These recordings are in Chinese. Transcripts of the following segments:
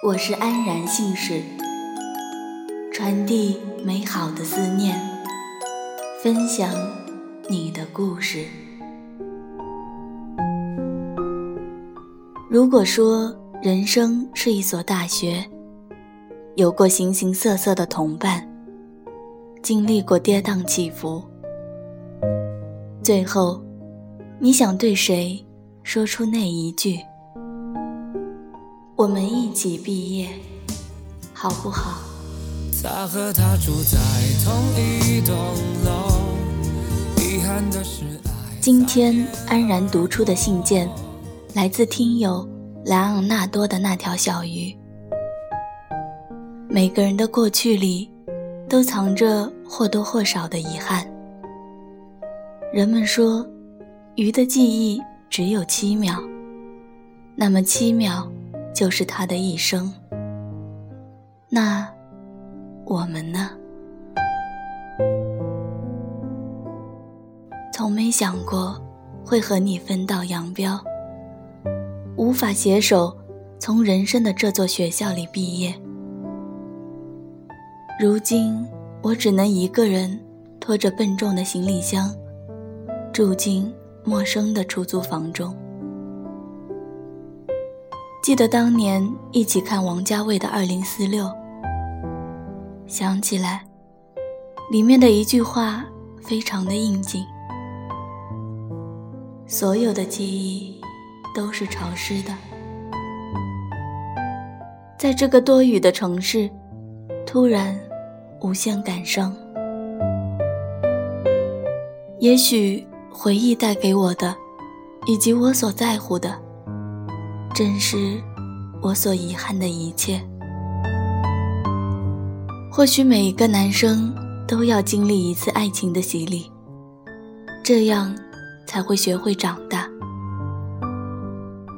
我是安然信使，传递美好的思念，分享你的故事。如果说人生是一所大学，有过形形色色的同伴，经历过跌宕起伏，最后，你想对谁说出那一句？我们一起毕业，好不好？他和他住在同一栋楼。遗憾的是，今天安然读出的信件，来自听友莱昂纳多的那条小鱼。每个人的过去里，都藏着或多或少的遗憾。人们说，鱼的记忆只有七秒，那么七秒。就是他的一生。那我们呢？从没想过会和你分道扬镳，无法携手从人生的这座学校里毕业。如今，我只能一个人拖着笨重的行李箱，住进陌生的出租房中。记得当年一起看王家卫的《二零四六》，想起来，里面的一句话非常的应景：所有的记忆都是潮湿的。在这个多雨的城市，突然无限感伤。也许回忆带给我的，以及我所在乎的。正是我所遗憾的一切。或许每一个男生都要经历一次爱情的洗礼，这样才会学会长大。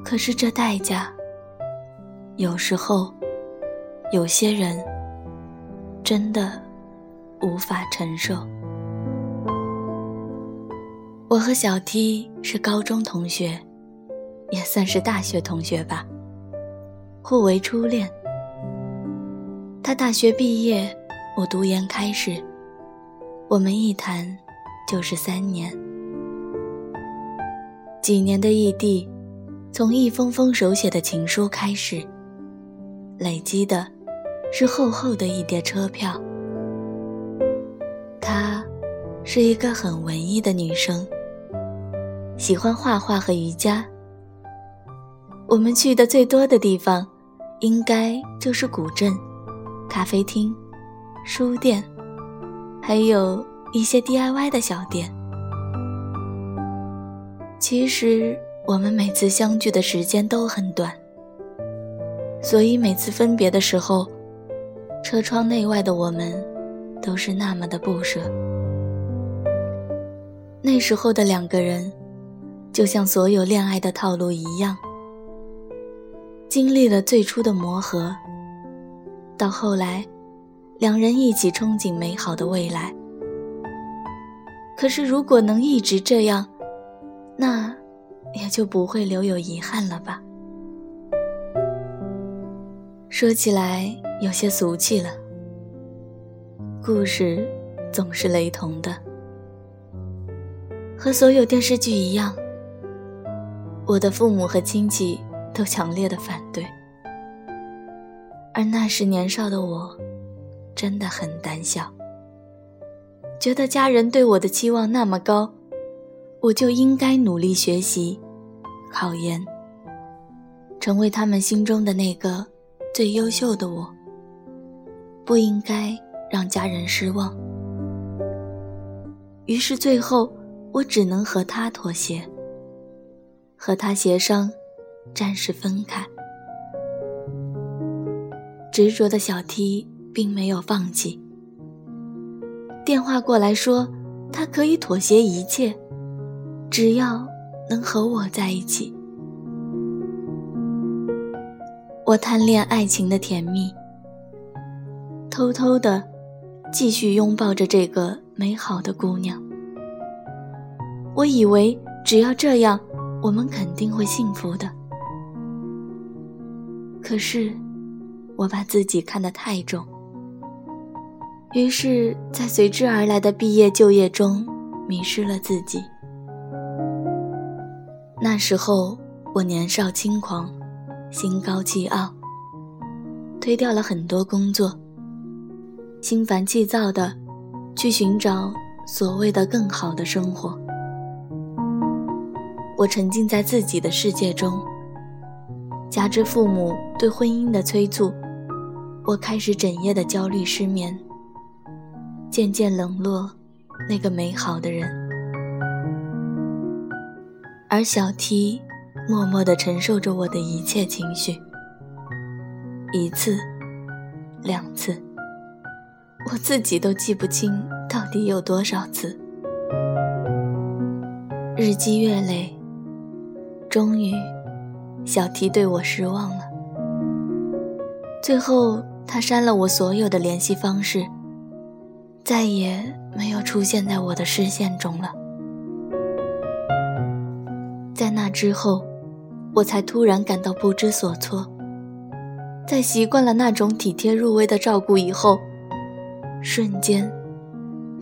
可是这代价，有时候有些人真的无法承受。我和小 T 是高中同学。也算是大学同学吧，互为初恋。他大学毕业，我读研开始，我们一谈就是三年。几年的异地，从一封封手写的情书开始，累积的是厚厚的一叠车票。她是一个很文艺的女生，喜欢画画和瑜伽。我们去的最多的地方，应该就是古镇、咖啡厅、书店，还有一些 DIY 的小店。其实我们每次相聚的时间都很短，所以每次分别的时候，车窗内外的我们都是那么的不舍。那时候的两个人，就像所有恋爱的套路一样。经历了最初的磨合，到后来，两人一起憧憬美好的未来。可是，如果能一直这样，那也就不会留有遗憾了吧？说起来有些俗气了，故事总是雷同的，和所有电视剧一样，我的父母和亲戚。都强烈的反对，而那时年少的我，真的很胆小，觉得家人对我的期望那么高，我就应该努力学习、考研，成为他们心中的那个最优秀的我，不应该让家人失望。于是最后，我只能和他妥协，和他协商。暂时分开，执着的小 T 并没有放弃。电话过来说，他可以妥协一切，只要能和我在一起。我贪恋爱情的甜蜜，偷偷的继续拥抱着这个美好的姑娘。我以为只要这样，我们肯定会幸福的。可是，我把自己看得太重，于是，在随之而来的毕业就业中，迷失了自己。那时候，我年少轻狂，心高气傲，推掉了很多工作，心烦气躁的去寻找所谓的更好的生活。我沉浸在自己的世界中，加之父母对婚姻的催促，我开始整夜的焦虑失眠，渐渐冷落那个美好的人。而小 T 默默地承受着我的一切情绪，一次，两次，我自己都记不清到底有多少次。日积月累，终于，小提对我失望了。最后，他删了我所有的联系方式，再也没有出现在我的视线中了。在那之后，我才突然感到不知所措。在习惯了那种体贴入微的照顾以后，瞬间，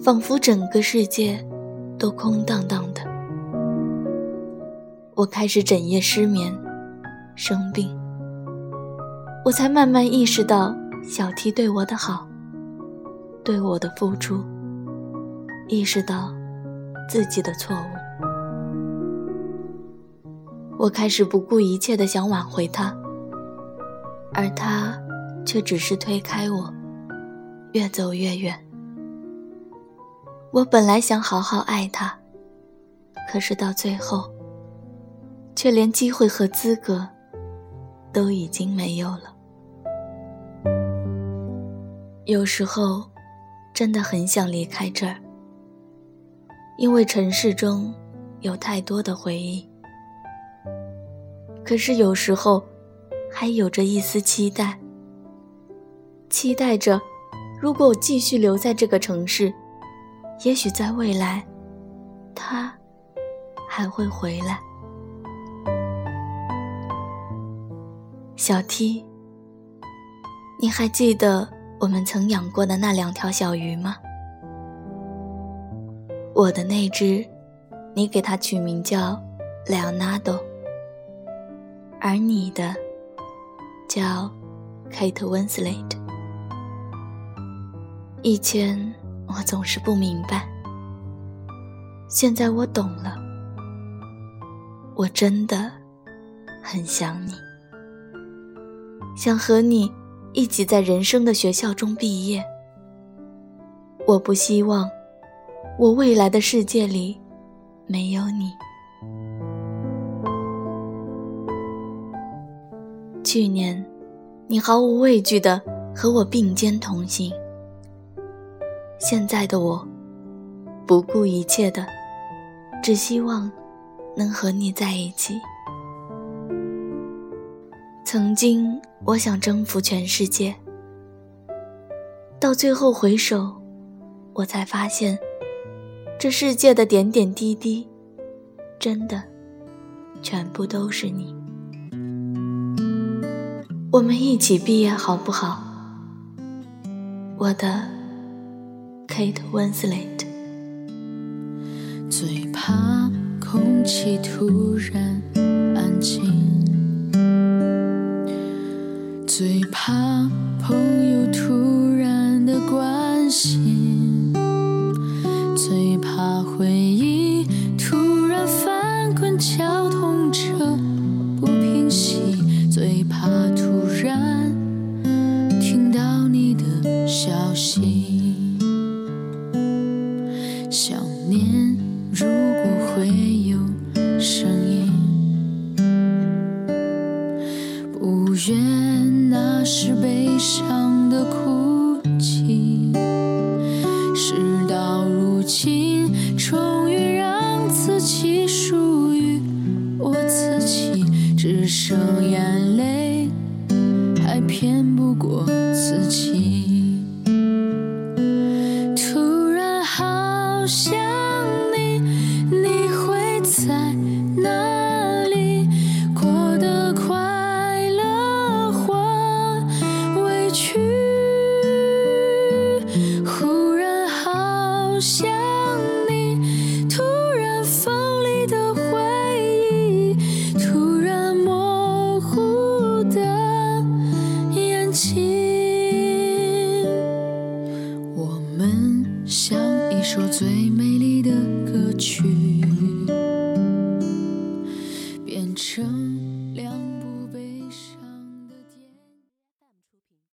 仿佛整个世界都空荡荡的。我开始整夜失眠，生病。我才慢慢意识到小 T 对我的好，对我的付出，意识到自己的错误。我开始不顾一切的想挽回他，而他却只是推开我，越走越远。我本来想好好爱他，可是到最后，却连机会和资格都已经没有了。有时候，真的很想离开这儿，因为城市中有太多的回忆。可是有时候，还有着一丝期待，期待着，如果我继续留在这个城市，也许在未来，他还会回来。小 T，你还记得我们曾养过的那两条小鱼吗？我的那只，你给它取名叫 Leonardo。而你的叫 Kate Winslet。以前我总是不明白，现在我懂了。我真的很想你，想和你一起在人生的学校中毕业。我不希望我未来的世界里没有你。去年，你毫无畏惧的和我并肩同行。现在的我，不顾一切的，只希望能和你在一起。曾经，我想征服全世界，到最后回首，我才发现，这世界的点点滴滴，真的，全部都是你。我们一起毕业好不好，我的 Kate Winslet？最怕空气突然安静，怕朋友突然的关心，最怕回忆